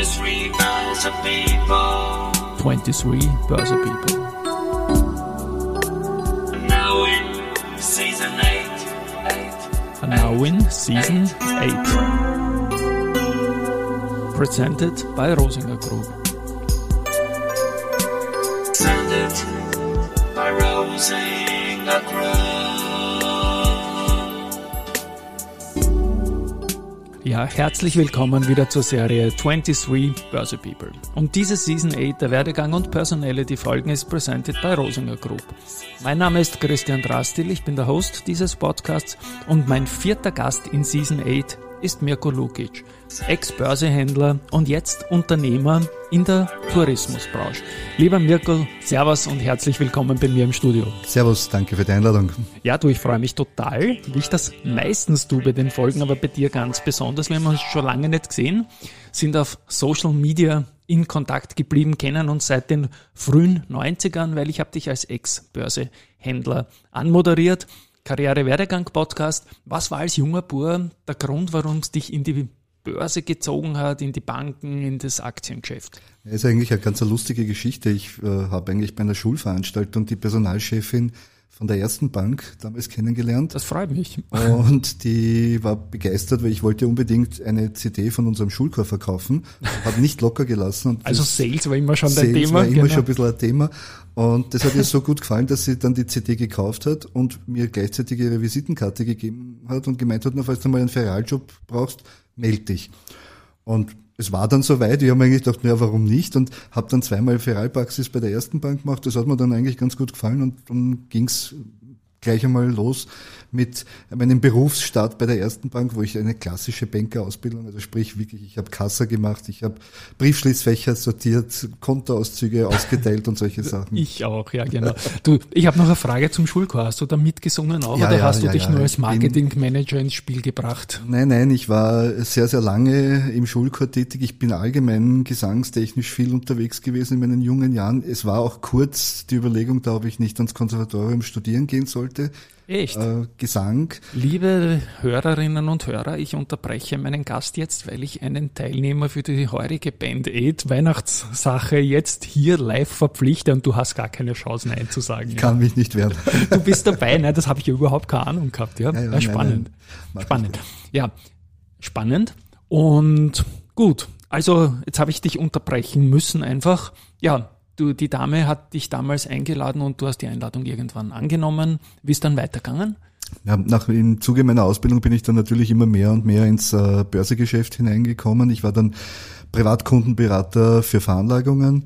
23 Börse People. 23 People. And now in season 8. 8. And now in season 8. Presented by Rosinger Group. Ja, herzlich willkommen wieder zur Serie 23 Börse People. Und diese Season 8 der Werdegang und Personality Folgen ist presented by Rosinger Group. Mein Name ist Christian Drastil, ich bin der Host dieses Podcasts und mein vierter Gast in Season 8 ist Mirko Lukic, Ex-Börsehändler und jetzt Unternehmer in der Tourismusbranche. Lieber Mirko, Servus und herzlich willkommen bei mir im Studio. Servus, danke für die Einladung. Ja, du, ich freue mich total, wie ich das meistens tue bei den Folgen, aber bei dir ganz besonders. Wir haben uns schon lange nicht gesehen, sind auf Social Media in Kontakt geblieben, kennen uns seit den frühen 90ern, weil ich habe dich als Ex-Börsehändler anmoderiert. Karriere-Werdegang-Podcast. Was war als junger Bur der Grund, warum es dich in die Börse gezogen hat, in die Banken, in das Aktiengeschäft? Das ist eigentlich eine ganz lustige Geschichte. Ich äh, habe eigentlich bei einer Schulveranstaltung die Personalchefin von der ersten Bank damals kennengelernt. Das freut mich. Und die war begeistert, weil ich wollte unbedingt eine CD von unserem Schulchor verkaufen. Habe nicht locker gelassen. Also Sales war immer schon Sales dein Thema. war immer genau. schon ein bisschen ein Thema. Und das hat ihr so gut gefallen, dass sie dann die CD gekauft hat und mir gleichzeitig ihre Visitenkarte gegeben hat und gemeint hat, na, falls du mal einen Ferialjob brauchst, meld dich. Und es war dann soweit, ich habe mir eigentlich gedacht, naja, warum nicht? Und habe dann zweimal Feralpraxis bei der ersten Bank gemacht. Das hat mir dann eigentlich ganz gut gefallen und dann ging's gleich einmal los mit meinem Berufsstart bei der ersten Bank, wo ich eine klassische Bankerausbildung, also sprich wirklich, ich habe Kassa gemacht, ich habe Briefschließfächer sortiert, Kontoauszüge ausgeteilt und solche Sachen. Ich auch, ja genau. Du, ich habe noch eine Frage zum Schulchor. Hast du da mitgesungen auch Ja, oder ja, hast du ja, dich nur als Marketingmanager ins Spiel gebracht? Nein, nein, ich war sehr, sehr lange im Schulchor tätig. Ich bin allgemein gesangstechnisch viel unterwegs gewesen in meinen jungen Jahren. Es war auch kurz die Überlegung da, ob ich nicht ans Konservatorium studieren gehen sollte. Echt? Äh, Gesang. Liebe Hörerinnen und Hörer, ich unterbreche meinen Gast jetzt, weil ich einen Teilnehmer für die heurige Band Aid Weihnachtssache jetzt hier live verpflichte und du hast gar keine Chance, Nein zu sagen. Kann mich nicht werden. Ja. Du bist dabei, nein, das habe ich ja überhaupt keine Ahnung gehabt. Ja, Ja, ja, spannend. nein. Spannend. Ja, spannend. Und gut, also jetzt habe ich dich unterbrechen müssen einfach. Ja, du, die Dame hat dich damals eingeladen und du hast die Einladung irgendwann angenommen. Wie ist dann weitergegangen? Ja, nach, Im Zuge meiner Ausbildung bin ich dann natürlich immer mehr und mehr ins äh, Börsegeschäft hineingekommen. Ich war dann Privatkundenberater für Veranlagungen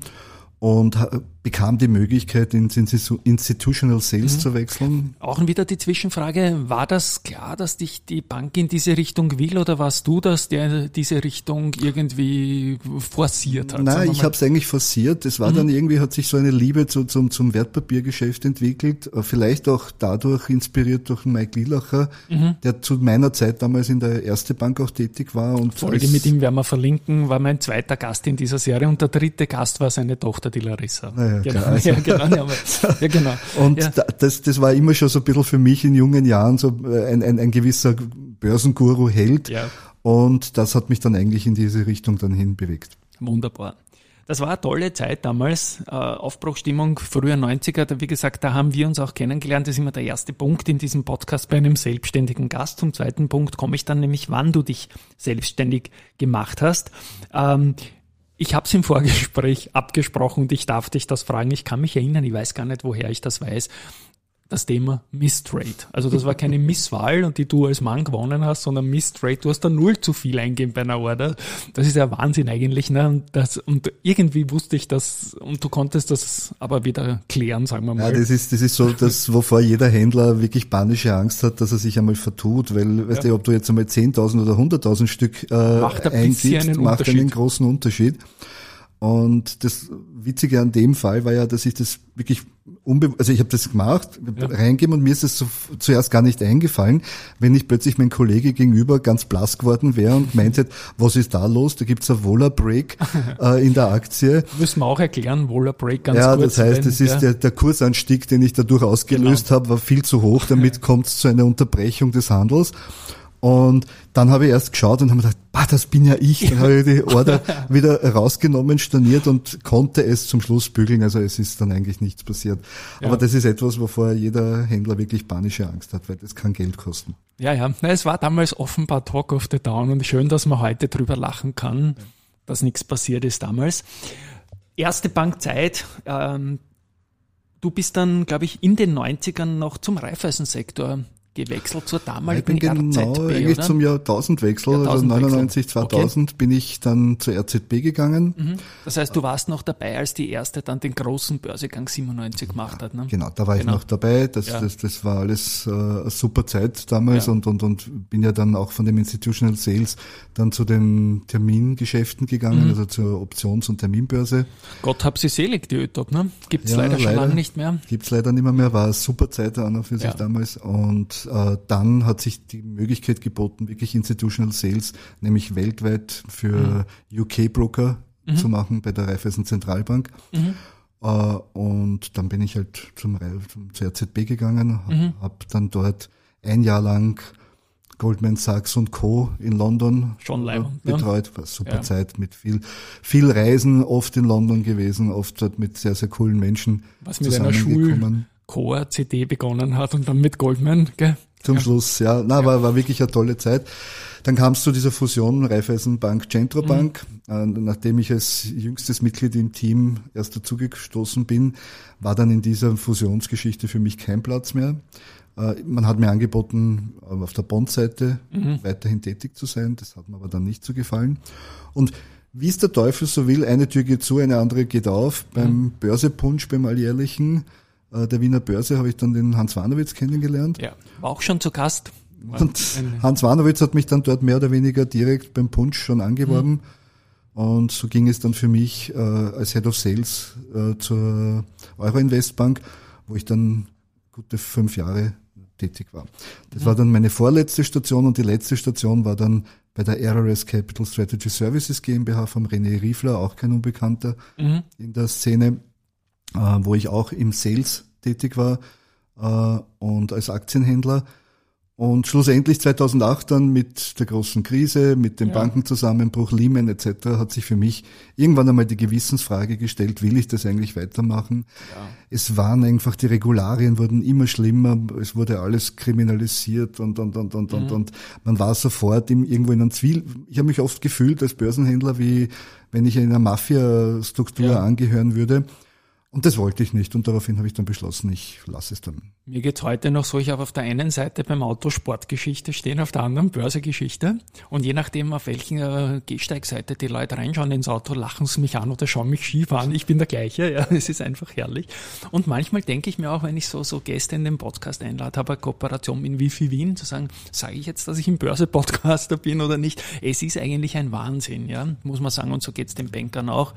und bekam die Möglichkeit, ins Institu- Institutional Sales zu wechseln. Auch wieder die Zwischenfrage, war das klar, dass dich die Bank in diese Richtung will oder warst du das, der diese Richtung irgendwie forciert hat? Nein, ich habe es eigentlich forciert. Es war dann irgendwie, hat sich so eine Liebe zu, zum, zum Wertpapiergeschäft entwickelt. Äh, Vielleicht auch dadurch inspiriert durch Mike Lilacher, der zu meiner Zeit damals in der Erste Bank auch tätig war. Und Folge mit ihm werden wir verlinken, war mein zweiter Gast in dieser Serie und der dritte Gast war seine Tochter, die Larissa. Ja, genau, klar, also- ja, genau, ja, aber- ja, genau. Und ja. da, das, das war immer schon so ein bisschen für mich in jungen Jahren so äh, ein, ein, ein gewisser Börsenguru-Held. Ja. Und das hat mich dann eigentlich in diese Richtung dann hin bewegt. Wunderbar. Das war eine tolle Zeit damals, äh, Aufbruchstimmung, früher 90er, da, wie gesagt, da haben wir uns auch kennengelernt, das ist immer der erste Punkt in diesem Podcast bei einem selbstständigen Gast. Zum zweiten Punkt komme ich dann nämlich, wann du dich selbstständig gemacht hast. Ähm, ich habe es im Vorgespräch abgesprochen und ich darf dich das fragen. Ich kann mich erinnern, ich weiß gar nicht, woher ich das weiß. Das Thema Misstrade. Also das war keine Misswahl und die du als Mann gewonnen hast, sondern Misstrade. Du hast da null zu viel eingeben bei einer Order. Das ist ja Wahnsinn eigentlich. Ne? Und, das, und irgendwie wusste ich das und du konntest das aber wieder klären, sagen wir Ja, mal. das ist, das ist so, das, wovor jeder Händler wirklich panische Angst hat, dass er sich einmal vertut, weil, weißt du, ob du jetzt einmal 10.000 oder 100.000 Stück äh, Macht ein eingibst, einen macht einen großen Unterschied. Und das Witzige an dem Fall war ja, dass ich das wirklich unbe also ich habe das gemacht, Ja. reingeben und mir ist das so, zuerst gar nicht eingefallen, wenn nicht plötzlich mein Kollege gegenüber ganz blass geworden wäre und meint hätte, was ist da los? Da gibt's ein Vola Break äh, in der Aktie. Müssen wir auch erklären, Wohler Break ganz ja, kurz. das heißt, das ist ja. der, der Kursanstieg, den ich dadurch ausgelöst Genau. habe, war viel zu hoch. Damit kommt es zu einer Unterbrechung des Handels. Und dann habe ich erst geschaut und habe mir gedacht, bah, das bin ja ich. Dann habe ich die Order wieder rausgenommen, storniert und konnte es zum Schluss bügeln. Also es ist dann eigentlich nichts passiert. Ja. Aber das ist etwas, wovor jeder Händler wirklich panische Angst hat, weil das kann Geld kosten. Ja, ja. Na, es war damals offenbar Talk of the Town und schön, dass man heute drüber lachen kann, dass nichts passiert ist damals. Erste Bankzeit, ähm, du bist dann, glaube ich, in den 90ern noch zum Raiffeisensektor gewechselt zur Ich damaligen bin genau RZB, eigentlich oder? zum Jahrtausendwechsel, also Jahrtausendwechsel. 99, 2000 bin ich dann zur RZB gegangen. Mhm. Das heißt, du warst noch dabei, als die erste dann den großen Börsegang 97 gemacht hat. Ne? Genau, da war ich Genau. noch dabei. Das, Ja. das, das war alles äh, eine super Zeit damals Ja. und, und, und bin ja dann auch von dem Institutional Sales dann zu den Termingeschäften Mhm. gegangen, also zur Options- und Terminbörse. Gott hab sie selig, die ÖTOP, ne? Gibt's Ja, leider schon leider. lange nicht mehr. Gibt's leider nicht mehr mehr, war eine super Zeit an und für sich damals. Und äh, dann hat sich die Möglichkeit geboten, wirklich Institutional Sales, nämlich weltweit für Mhm. UK-Broker zu machen bei der Raiffeisen Zentralbank. Mhm. Äh, und dann bin ich halt zum, zum zur RZB gegangen, habe Mhm. hab dann dort ein Jahr lang Goldman Sachs und Co. in London Schon äh, leibend, ne? betreut. War eine super Ja. Zeit mit viel, viel Reisen, oft in London gewesen, oft dort mit sehr, sehr coolen Menschen Was mit einer zusammengekommen. Core-CD begonnen hat und dann mit Goldman, gell? Zum Schluss, ja. Na, war, war wirklich eine tolle Zeit. Dann kam es zu dieser Fusion Raiffeisenbank Centro Bank. Äh, nachdem ich als jüngstes Mitglied im Team erst dazugestoßen bin, war dann in dieser Fusionsgeschichte für mich kein Platz mehr. Äh, man hat mir angeboten, äh, auf der Bond-Seite weiterhin tätig zu sein. Das hat mir aber dann nicht so gefallen. Und wie es der Teufel so will, eine Tür geht zu, eine andere geht auf. Beim Börsepunsch, beim alljährlichen äh, der Wiener Börse, habe ich dann den Hans Warnowitz kennengelernt. Ja, war auch schon zu Gast. Und Hans Warnowitz hat mich dann dort mehr oder weniger direkt beim Punsch schon angeworben. Und so ging es dann für mich äh, als Head of Sales äh, zur Euro Investbank, wo ich dann gute fünf Jahre tätig war. Das war dann meine vorletzte Station und die letzte Station war dann bei der RRS Capital Strategy Services GmbH vom René Riefler, auch kein Unbekannter Mhm. in der Szene, äh, wo ich auch im Sales tätig war äh, und als Aktienhändler. Und schlussendlich 2008 dann mit der großen Krise, mit dem Ja. Bankenzusammenbruch, Lehman etc. hat sich für mich irgendwann einmal die Gewissensfrage gestellt, will ich das eigentlich weitermachen? Es waren einfach, die Regularien wurden immer schlimmer, es wurde alles kriminalisiert und, und, und, und, und, und man war sofort im, irgendwo in einem Zwiel. Ich habe mich oft gefühlt als Börsenhändler, wie wenn ich in einer Mafia-Struktur Ja. angehören würde. Und das wollte ich nicht. Und daraufhin habe ich dann beschlossen, ich lasse es dann. Mir geht's heute noch so, ich habe auf der einen Seite beim Auto Sportgeschichte stehen, auf der anderen Börsegeschichte. Und je nachdem, auf welchen äh, Gehsteigseite die Leute reinschauen ins Auto, lachen sie mich an oder schauen mich schief an. Ich bin der gleiche, ja, es ist einfach herrlich. Und manchmal denke ich mir auch, wenn ich so, so Gäste in den Podcast einlade, habe eine Kooperation mit Wifi Wien, zu sagen, sage ich jetzt, dass ich ein Börse-Podcaster bin oder nicht? Es ist eigentlich ein Wahnsinn, ja, muss man sagen. Und so geht's den Bankern auch.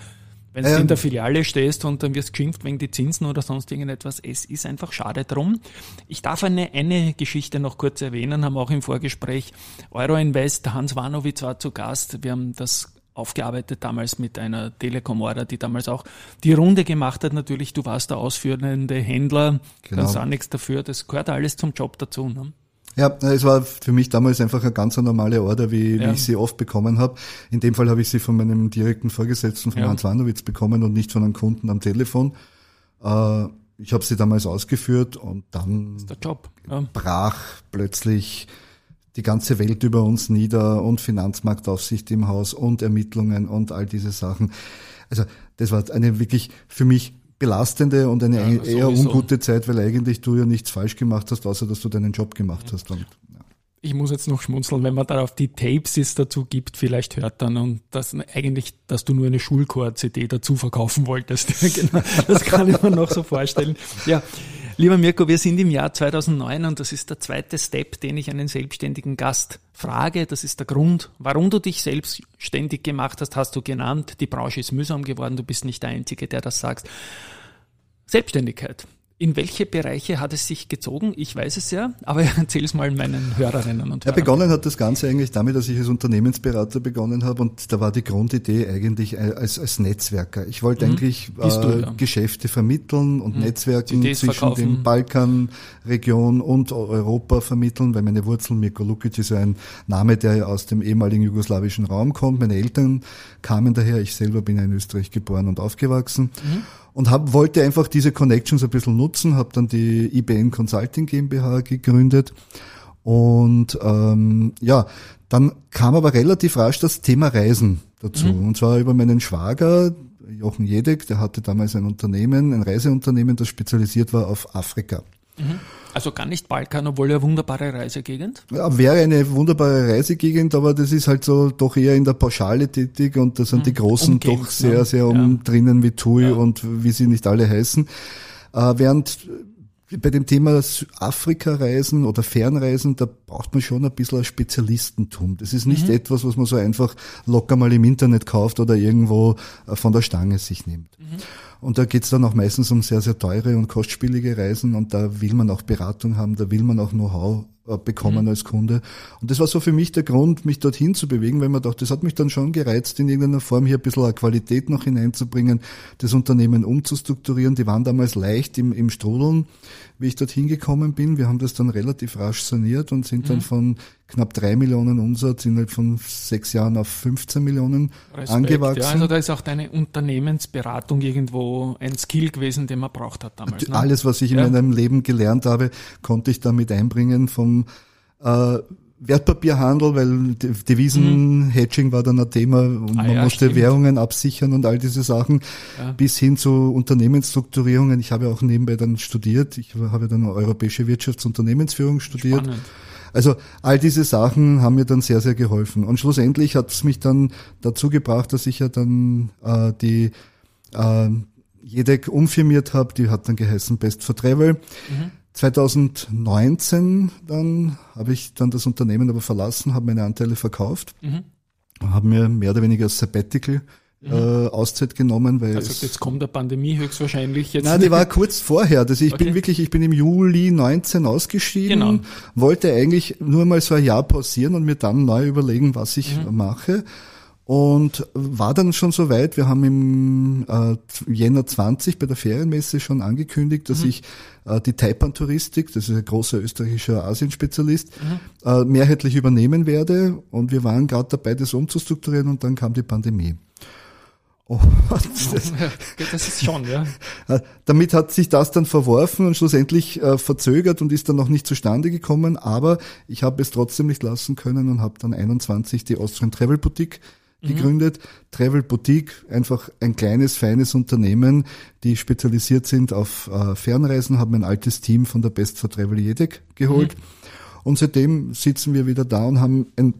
Wenn du Ja. in der Filiale stehst und dann wirst geschimpft wegen die Zinsen oder sonst irgendetwas, es ist einfach schade drum. Ich darf eine, eine Geschichte noch kurz erwähnen, haben auch im Vorgespräch Euroinvest, Hans Warnowitz war zu Gast. Wir haben das aufgearbeitet damals mit einer Telekom-Order, die damals auch die Runde gemacht hat. Natürlich, du warst der ausführende Händler, Genau. kannst auch nichts dafür, das gehört alles zum Job dazu. Ne? Ja, es war für mich damals einfach eine ganz normale Order, wie, Ja. wie ich sie oft bekommen habe. In dem Fall habe ich sie von meinem direkten Vorgesetzten, von Ja. Hans Wanowitz bekommen und nicht von einem Kunden am Telefon. Äh, ich habe sie damals ausgeführt und dann. Ja. brach plötzlich die ganze Welt über uns nieder und Finanzmarktaufsicht im Haus und Ermittlungen und all diese Sachen. Also das war eine wirklich für mich belastende und eine Ja, eher ungute Zeit, weil eigentlich du ja nichts falsch gemacht hast, außer dass du deinen Job gemacht hast. Und, ja. Ich muss jetzt noch schmunzeln, wenn man darauf die Tapes es dazu gibt, vielleicht hört dann und das eigentlich, dass du nur eine Schulchor-CD dazu verkaufen wolltest. genau, das kann ich mir noch so vorstellen. Ja, lieber Mirko, wir sind im Jahr 2009 und das ist der zweite Step, den ich einen selbstständigen Gast frage. Das ist der Grund, warum du dich selbstständig gemacht hast, hast du genannt. Die Branche ist mühsam geworden, du bist nicht der Einzige, der das sagt. Selbstständigkeit. In welche Bereiche hat es sich gezogen? Ich weiß es ja, aber erzähl es mal meinen Hörerinnen und Ja, Hörern. begonnen hat das Ganze eigentlich damit, dass ich als Unternehmensberater begonnen habe und da war die Grundidee eigentlich als, als Netzwerker. Ich wollte eigentlich Bist du, äh, ja. Geschäfte vermitteln und Netzwerken CDs zwischen verkaufen. dem Balkanregion und Europa vermitteln, weil meine Wurzeln, Mirko Lukic ist ja ein Name, der ja aus dem ehemaligen jugoslawischen Raum kommt. Meine Eltern kamen daher, ich selber bin ja in Österreich geboren und aufgewachsen. Und hab, wollte einfach diese Connections ein bisschen nutzen, habe dann die IBN Consulting GmbH gegründet und ähm, ja, dann kam aber relativ rasch das Thema Reisen dazu. Und zwar über meinen Schwager, Jochen Jedek, der hatte damals ein Unternehmen, ein Reiseunternehmen, das spezialisiert war auf Afrika. Also gar nicht Balkan, obwohl ja wunderbare Reisegegend. Ja, wäre eine wunderbare Reisegegend, aber das ist halt so doch eher in der Pauschale tätig und da sind die Großen Umgehend, doch sehr, ne? sehr Ja. um drinnen wie TUI und wie sie nicht alle heißen. Äh, während bei dem Thema Afrika-Reisen oder Fernreisen, da braucht man schon ein bisschen ein Spezialistentum. Das ist nicht etwas, was man so einfach locker mal im Internet kauft oder irgendwo äh, von der Stange sich nimmt. Und da geht's dann auch meistens um sehr, sehr teure und kostspielige Reisen und da will man auch Beratung haben, da will man auch Know-how äh, bekommen als Kunde. Und das war so für mich der Grund, mich dorthin zu bewegen, weil man dachte, das hat mich dann schon gereizt, in irgendeiner Form hier ein bisschen eine Qualität noch hineinzubringen, das Unternehmen umzustrukturieren. Die waren damals leicht im, im Strudeln, wie ich dorthin gekommen bin. Wir haben das dann relativ rasch saniert und sind dann von knapp drei Millionen Umsatz innerhalb von sechs Jahren auf 15 Millionen Respekt, angewachsen. Ja, also da ist auch deine Unternehmensberatung irgendwo ein Skill gewesen, den man braucht hat damals. Ne? Alles, was ich in Ja. meinem Leben gelernt habe, konnte ich damit einbringen vom äh, Wertpapierhandel, weil Devisen-Hedging war dann ein Thema und Ah man ja, musste stimmt. Währungen absichern und all diese Sachen, Ja. bis hin zu Unternehmensstrukturierungen. Ich habe auch nebenbei dann studiert. Ich habe dann europäische Wirtschafts- und Unternehmensführung studiert. Spannend. Also all diese Sachen haben mir dann sehr, sehr geholfen. Und schlussendlich hat es mich dann dazu gebracht, dass ich ja dann äh, die äh, Jedek umfirmiert habe. Die hat dann geheißen Best for Travel. 2019 dann habe ich dann das Unternehmen aber verlassen, habe meine Anteile verkauft, habe mir mehr oder weniger Sabbatical äh, Auszeit genommen, weil Also jetzt kommt der Pandemie höchstwahrscheinlich jetzt. Nein, die war kurz vorher. Das, ich Okay. bin wirklich, ich bin im Juli 19 ausgeschieden, Genau. wollte eigentlich nur mal so ein Jahr pausieren und mir dann neu überlegen, was ich Mhm. mache. Und war dann schon so weit, wir haben im äh, Jänner 20 bei der Ferienmesse schon angekündigt, Mhm. dass ich äh, die Taipan-Touristik, das ist ein großer österreichischer Asienspezialist, Mhm. äh, mehrheitlich übernehmen werde. Und wir waren gerade dabei, das umzustrukturieren und dann kam die Pandemie. Oh, das, Ja, das ist schon, ja. äh, Damit hat sich das dann verworfen und schlussendlich äh, verzögert und ist dann noch nicht zustande gekommen, aber ich habe es trotzdem nicht lassen können und habe dann 21 die Austrian Travel Boutique gegründet. Travel Boutique, einfach ein kleines, feines Unternehmen, die spezialisiert sind auf äh, Fernreisen, haben ein altes Team von der Best for Travel Jedek geholt. Und seitdem sitzen wir wieder da und haben ein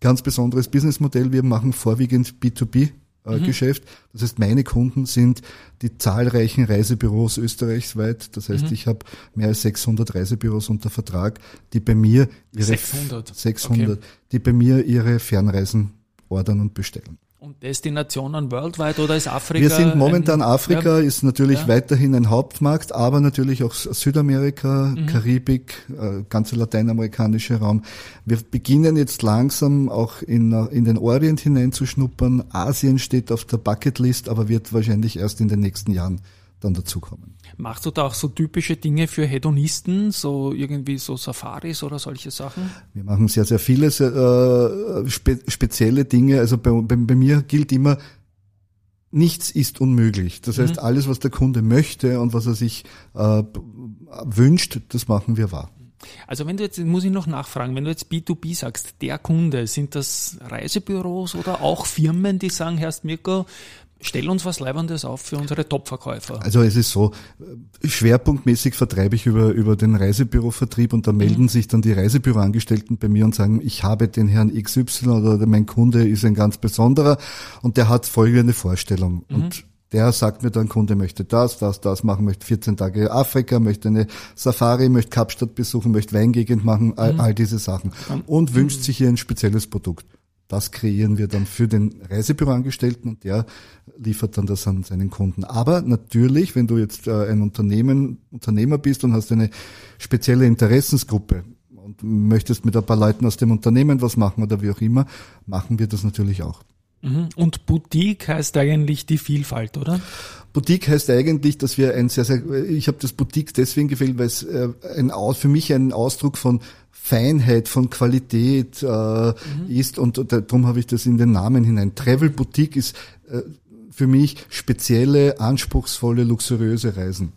ganz besonderes Businessmodell. Wir machen vorwiegend B2B. äh, Geschäft. Das heißt, meine Kunden sind die zahlreichen Reisebüros österreichsweit. Das heißt, ich habe mehr als 600 Reisebüros unter Vertrag, die bei mir ihre 600? 600, die bei mir ihre Fernreisen ordern und bestellen. Und Destinationen worldwide oder ist Afrika? Wir sind momentan ein, Afrika, Ja, ist natürlich Ja. weiterhin ein Hauptmarkt, aber natürlich auch Südamerika, Mhm. Karibik, äh, ganze lateinamerikanische Raum. Wir beginnen jetzt langsam auch in, in den Orient hineinzuschnuppern. Asien steht auf der Bucketlist, aber wird wahrscheinlich erst in den nächsten Jahren dann dazukommen. Machst du da auch so typische Dinge für Hedonisten, so irgendwie so Safaris oder solche Sachen? Wir machen sehr, sehr viele äh, spe spezielle Dinge. Also bei, bei, bei mir gilt immer, nichts ist unmöglich. Das heißt, alles, was der Kunde möchte und was er sich äh, wünscht, das machen wir wahr. Also wenn du jetzt, muss ich noch nachfragen, wenn du jetzt B2B sagst, der Kunde, sind das Reisebüros oder auch Firmen, die sagen, Herrst Mirko, stell uns was Leibendes auf für unsere Top-Verkäufer? Also es ist so, schwerpunktmäßig vertreibe ich über, über den Reisebürovertrieb und da melden sich dann die Reisebüroangestellten bei mir und sagen, ich habe den Herrn XY oder mein Kunde ist ein ganz besonderer und der hat folgende Vorstellung. Und der sagt mir dann, Kunde möchte das, das, das machen, möchte 14 Tage Afrika, möchte eine Safari, möchte Kapstadt besuchen, möchte Weingegend machen, all, all diese Sachen. Und wünscht sich hier ein spezielles Produkt. Das kreieren wir dann für den Reisebüroangestellten und der liefert dann das an seinen Kunden. Aber natürlich, wenn du jetzt äh, ein Unternehmen, Unternehmer bist und hast eine spezielle Interessensgruppe und möchtest mit ein paar Leuten aus dem Unternehmen was machen oder wie auch immer, machen wir das natürlich auch. Mhm. Und Boutique heißt eigentlich die Vielfalt, oder? Boutique heißt eigentlich, dass wir ein sehr, sehr, ich habe das Boutique deswegen gefällt, weil es äh, ein, für mich ein Ausdruck von Feinheit, von Qualität äh, mhm. ist und, und darum habe ich das in den Namen hinein. Travel Boutique ist äh, für mich spezielle, anspruchsvolle, luxuriöse Reisen.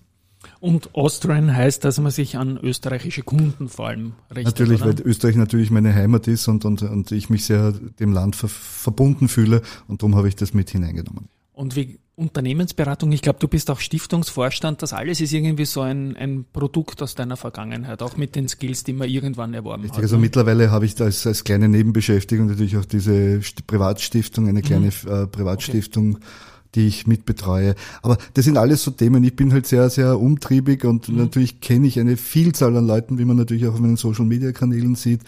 Und Austrian heißt, dass man sich an österreichische Kunden vor allem richtet. Natürlich, oder? weil Österreich natürlich meine Heimat ist und, und, und ich mich sehr dem Land ver verbunden fühle und darum habe ich das mit hineingenommen. Und wie Unternehmensberatung, ich glaube, du bist auch Stiftungsvorstand, das alles ist irgendwie so ein, ein Produkt aus deiner Vergangenheit, auch mit den Skills, die man irgendwann erworben Richtig, hat. Also mittlerweile habe ich als, als kleine Nebenbeschäftigung natürlich auch diese Privatstiftung, eine kleine mhm. äh, Privatstiftung. Okay die ich mitbetreue. Aber das sind alles so Themen. Ich bin halt sehr, sehr umtriebig und mhm. natürlich kenne ich eine Vielzahl an Leuten, wie man natürlich auch auf meinen Social Media Kanälen sieht.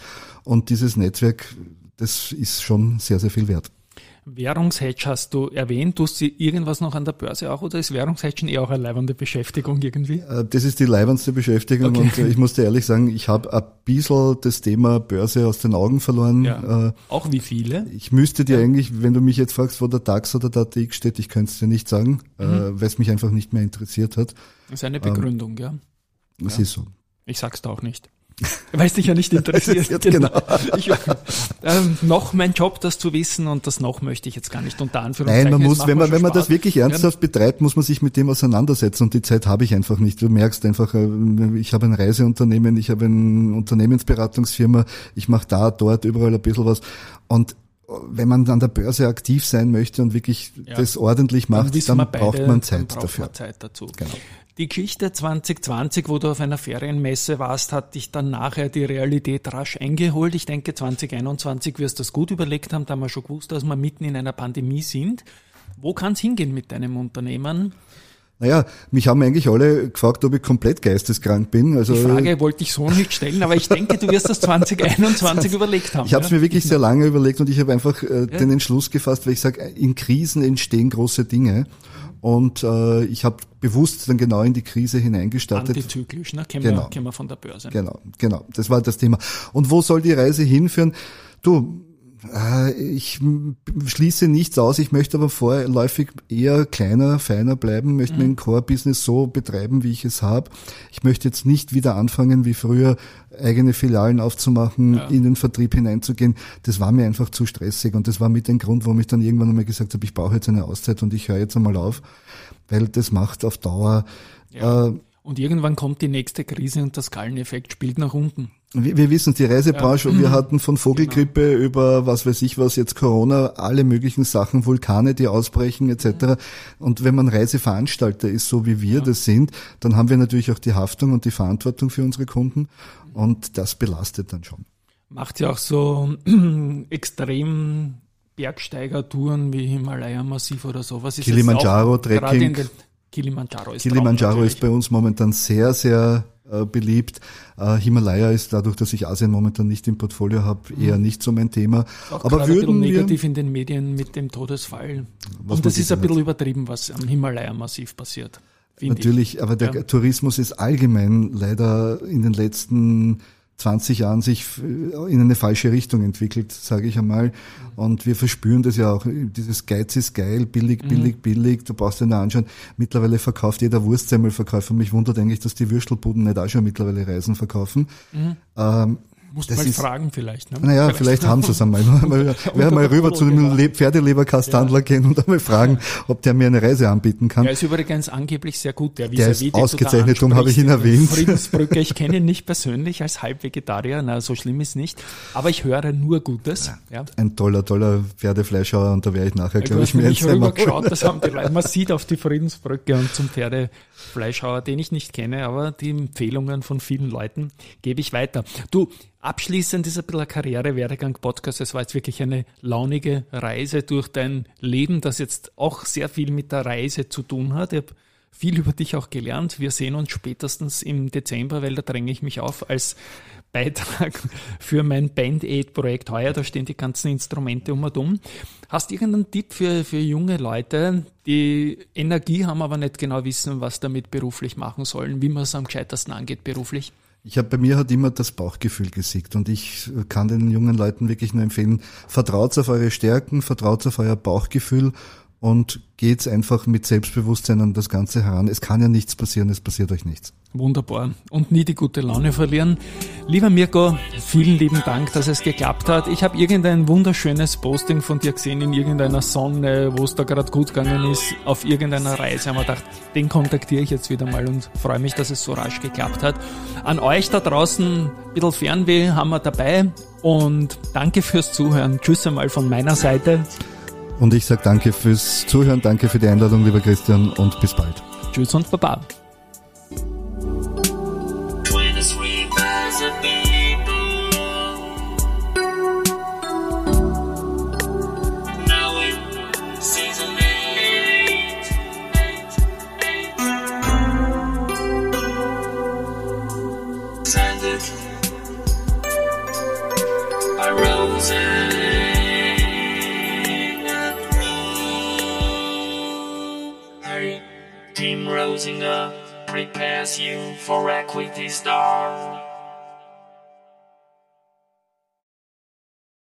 Und dieses Netzwerk, das ist schon sehr, sehr viel wert. Währungshedge hast du erwähnt. Tust du irgendwas noch an der Börse auch oder ist Währungshedgen eher auch eine leibende Beschäftigung irgendwie? Äh, das ist die leibendste Beschäftigung okay. und äh, ich muss dir ehrlich sagen, ich habe ein bisschen das Thema Börse aus den Augen verloren. Ja. Äh, auch wie viele? Ich müsste dir ja. eigentlich, wenn du mich jetzt fragst, wo der DAX oder der ATX steht, ich könnte es dir nicht sagen, mhm. weil es mich einfach nicht mehr interessiert hat. Das ist eine Begründung, ähm, ja. Das ja. ist so. Ich sag's da auch nicht. Weil es dich ja nicht interessiert. genau. Ich, ähm, noch mein Job, das zu wissen und das noch möchte ich jetzt gar nicht unter Anführungszeichen. Nein, man muss, wenn man, wenn man das wirklich ernsthaft ja. betreibt, muss man sich mit dem auseinandersetzen und die Zeit habe ich einfach nicht. Du merkst einfach, äh, ich habe ein Reiseunternehmen, ich habe eine Unternehmensberatungsfirma, ich mache da, dort, überall ein bisschen was und wenn man an der Börse aktiv sein möchte und wirklich ja. das ordentlich macht, dann, dann braucht man Zeit braucht dafür. Man Zeit dazu. Genau. Die Geschichte 2020, wo du auf einer Ferienmesse warst, hat dich dann nachher die Realität rasch eingeholt. Ich denke, 2021 wirst du das gut überlegt haben, da haben wir schon gewusst, dass wir mitten in einer Pandemie sind. Wo kann es hingehen mit deinem Unternehmen? Naja, mich haben eigentlich alle gefragt, ob ich komplett geisteskrank bin. Also die Frage wollte ich so nicht stellen, aber ich denke, du wirst das 2021 überlegt haben. Ich habe es mir wirklich sehr lange überlegt und ich habe einfach äh, ja. den Entschluss gefasst, weil ich sage, in Krisen entstehen große Dinge. Und äh, ich habe bewusst dann genau in die Krise hineingestartet. Antizyklisch, ne? Kennen, genau. wir, kennen wir von der Börse. Genau, genau. Das war das Thema. Und wo soll die Reise hinführen? Du, ich schließe nichts aus, ich möchte aber vorläufig eher kleiner, feiner bleiben, möchte mhm. mein Core-Business so betreiben, wie ich es habe. Ich möchte jetzt nicht wieder anfangen, wie früher, eigene Filialen aufzumachen, ja. in den Vertrieb hineinzugehen. Das war mir einfach zu stressig und das war mit dem Grund, warum ich dann irgendwann einmal gesagt habe, ich brauche jetzt eine Auszeit und ich höre jetzt einmal auf, weil das macht auf Dauer ja. äh, und irgendwann kommt die nächste Krise und der Skaleneffekt spielt nach unten. Wir, wir wissen, die Reisebranche, ja. wir hatten von Vogelgrippe genau. über was weiß ich was, jetzt Corona, alle möglichen Sachen, Vulkane, die ausbrechen etc. Mhm. Und wenn man Reiseveranstalter ist, so wie wir ja. das sind, dann haben wir natürlich auch die Haftung und die Verantwortung für unsere Kunden und das belastet dann schon. Macht ja auch so extrem Bergsteigertouren wie Himalaya-Massiv oder sowas. Kilimanjaro, Trekking. Kilimanjaro ist, Kilimanjaro ist bei uns momentan sehr, sehr beliebt. Äh, Himalaya ist dadurch, dass ich Asien momentan nicht im Portfolio habe, mhm. eher nicht so mein Thema. Auch Aber würden ein bisschen negativ in den Medien mit dem Todesfall. Und das ist ein bisschen übertrieben, was am Himalaya-Massiv passiert. Natürlich, ich. aber der ja. Tourismus ist allgemein leider in den letzten 20 Jahren sich in eine falsche Richtung entwickelt, sage ich einmal. Und wir verspüren das ja auch. Dieses Geiz ist geil, billig, mhm. billig, mhm. billig. Du brauchst dir nur anschauen. Mittlerweile verkauft jeder Wurstsemmelverkäufer. Mich wundert eigentlich, dass die Würstelbuden nicht auch schon mittlerweile Reisen verkaufen. Mhm. Ähm, Musst das mal ist, fragen vielleicht. Ne? Naja, vielleicht, vielleicht haben sie es einmal. wir werden mal rüber zu einem genau. Pferdeleberkasthandler ja. gehen und einmal fragen, ob der mir eine Reise anbieten kann. Der ist übrigens angeblich sehr gut. Der, der ist ausgezeichnet, darum habe ich ihn erwähnt. Friedensbrücke, ich kenne ihn nicht persönlich als Halbvegetarier, na so schlimm ist nicht, aber ich höre nur Gutes. Ja. Ein toller, toller Pferdefleischhauer und da werde ich nachher, glaube ich, mir jetzt rüber geschaut, das haben die Leute. Man sieht auf die Friedensbrücke und zum Pferdefleischhauer, den ich nicht kenne, aber die Empfehlungen von vielen Leuten gebe ich weiter. Du, Abschließend ist ein bisschen ein Karriere-Werdegang-Podcast. Es war jetzt wirklich eine launige Reise durch dein Leben, das jetzt auch sehr viel mit der Reise zu tun hat. Ich habe viel über dich auch gelernt. Wir sehen uns spätestens im Dezember, weil da dränge ich mich auf als Beitrag für mein Band Aid Projekt heuer. Da stehen die ganzen Instrumente um und um. Hast du irgendeinen Tipp für, für junge Leute, die Energie haben, aber nicht genau wissen, was damit beruflich machen sollen, wie man es am gescheitersten angeht beruflich? Ich habe bei mir hat immer das Bauchgefühl gesiegt und ich kann den jungen Leuten wirklich nur empfehlen, vertraut auf eure Stärken, vertraut auf euer Bauchgefühl und geht's einfach mit Selbstbewusstsein an das Ganze heran. Es kann ja nichts passieren, es passiert euch nichts. Wunderbar. Und nie die gute Laune verlieren. Lieber Mirko, vielen lieben Dank, dass es geklappt hat. Ich habe irgendein wunderschönes Posting von dir gesehen in irgendeiner Sonne, wo es da gerade gut gegangen ist, auf irgendeiner Reise. Haben wir gedacht, den kontaktiere ich jetzt wieder mal und freue mich, dass es so rasch geklappt hat. An euch da draußen, ein bisschen Fernweh haben wir dabei und danke fürs Zuhören. Tschüss einmal von meiner Seite. Und ich sage danke fürs Zuhören, danke für die Einladung, lieber Christian, und bis bald. Tschüss und Baba.